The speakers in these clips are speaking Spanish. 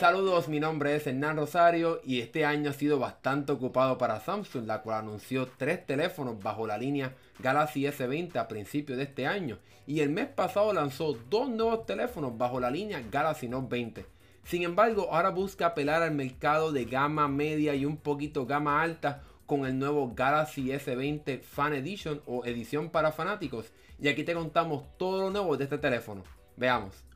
Saludos, mi nombre es Hernán Rosario y este año ha sido bastante ocupado para Samsung, la cual anunció tres teléfonos bajo la línea Galaxy S20 a principios de este año y el mes pasado lanzó dos nuevos teléfonos bajo la línea Galaxy Note 20. Sin embargo, ahora busca apelar al mercado de gama media y un poquito gama alta con el nuevo Galaxy S20 Fan Edition o edición para fanáticos y aquí te contamos todo lo nuevo de este teléfono. Veamos.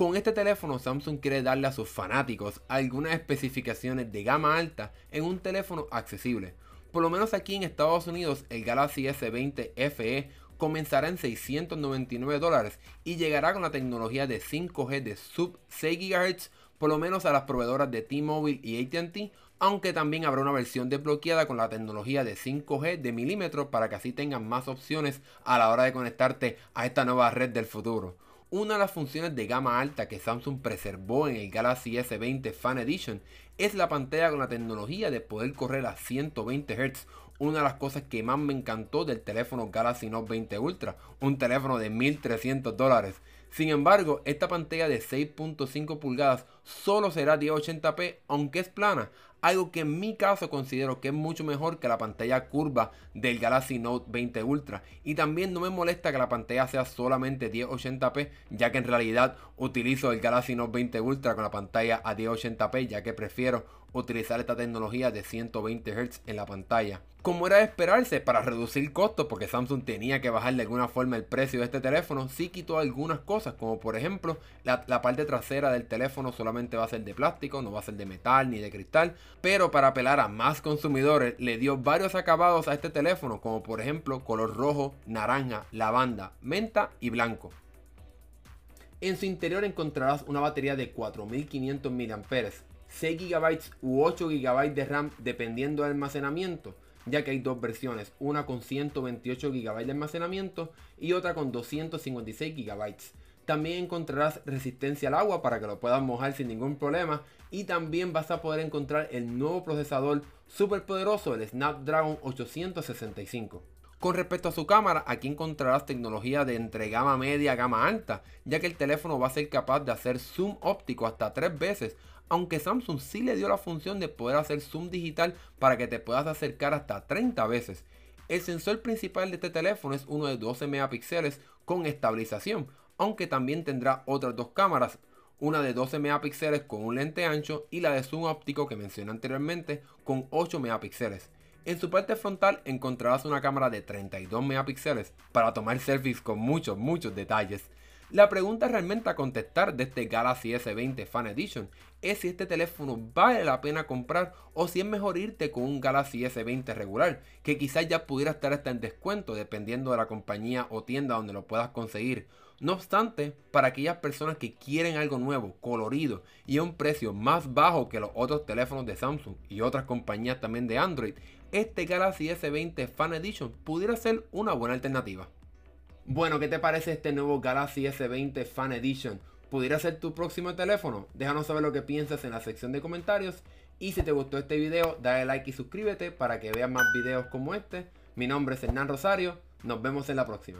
Con este teléfono Samsung quiere darle a sus fanáticos algunas especificaciones de gama alta en un teléfono accesible. Por lo menos aquí en Estados Unidos el Galaxy S20 FE comenzará en 699 dólares y llegará con la tecnología de 5G de sub 6 GHz por lo menos a las proveedoras de T-Mobile y ATT, aunque también habrá una versión desbloqueada con la tecnología de 5G de milímetros para que así tengan más opciones a la hora de conectarte a esta nueva red del futuro. Una de las funciones de gama alta que Samsung preservó en el Galaxy S20 Fan Edition es la pantalla con la tecnología de poder correr a 120 Hz. Una de las cosas que más me encantó del teléfono Galaxy Note 20 Ultra, un teléfono de 1300 dólares. Sin embargo, esta pantalla de 6.5 pulgadas solo será 1080p, aunque es plana, algo que en mi caso considero que es mucho mejor que la pantalla curva del Galaxy Note 20 Ultra. Y también no me molesta que la pantalla sea solamente 1080p, ya que en realidad utilizo el Galaxy Note 20 Ultra con la pantalla a 1080p, ya que prefiero utilizar esta tecnología de 120 Hz en la pantalla. Como era de esperarse, para reducir costos, porque Samsung tenía que bajar de alguna forma el precio de este teléfono, sí quitó algunas cosas, como por ejemplo la, la parte trasera del teléfono solamente va a ser de plástico, no va a ser de metal ni de cristal, pero para apelar a más consumidores le dio varios acabados a este teléfono, como por ejemplo color rojo, naranja, lavanda, menta y blanco. En su interior encontrarás una batería de 4500 mAh, 6 GB u 8 GB de RAM dependiendo del almacenamiento, ya que hay dos versiones, una con 128 GB de almacenamiento y otra con 256 GB. También encontrarás resistencia al agua para que lo puedas mojar sin ningún problema. Y también vas a poder encontrar el nuevo procesador super poderoso, el Snapdragon 865. Con respecto a su cámara, aquí encontrarás tecnología de entre gama media a gama alta, ya que el teléfono va a ser capaz de hacer zoom óptico hasta 3 veces, aunque Samsung sí le dio la función de poder hacer zoom digital para que te puedas acercar hasta 30 veces. El sensor principal de este teléfono es uno de 12 megapíxeles con estabilización, aunque también tendrá otras dos cámaras, una de 12 megapíxeles con un lente ancho y la de zoom óptico que mencioné anteriormente con 8 megapíxeles. En su parte frontal encontrarás una cámara de 32 megapíxeles para tomar selfies con muchos, muchos detalles. La pregunta realmente a contestar de este Galaxy S20 Fan Edition es si este teléfono vale la pena comprar o si es mejor irte con un Galaxy S20 regular, que quizás ya pudiera estar hasta en descuento dependiendo de la compañía o tienda donde lo puedas conseguir. No obstante, para aquellas personas que quieren algo nuevo, colorido y a un precio más bajo que los otros teléfonos de Samsung y otras compañías también de Android, este Galaxy S20 Fan Edition pudiera ser una buena alternativa. Bueno, ¿qué te parece este nuevo Galaxy S20 Fan Edition? ¿Pudiera ser tu próximo teléfono? Déjanos saber lo que piensas en la sección de comentarios. Y si te gustó este video, dale like y suscríbete para que veas más videos como este. Mi nombre es Hernán Rosario. Nos vemos en la próxima.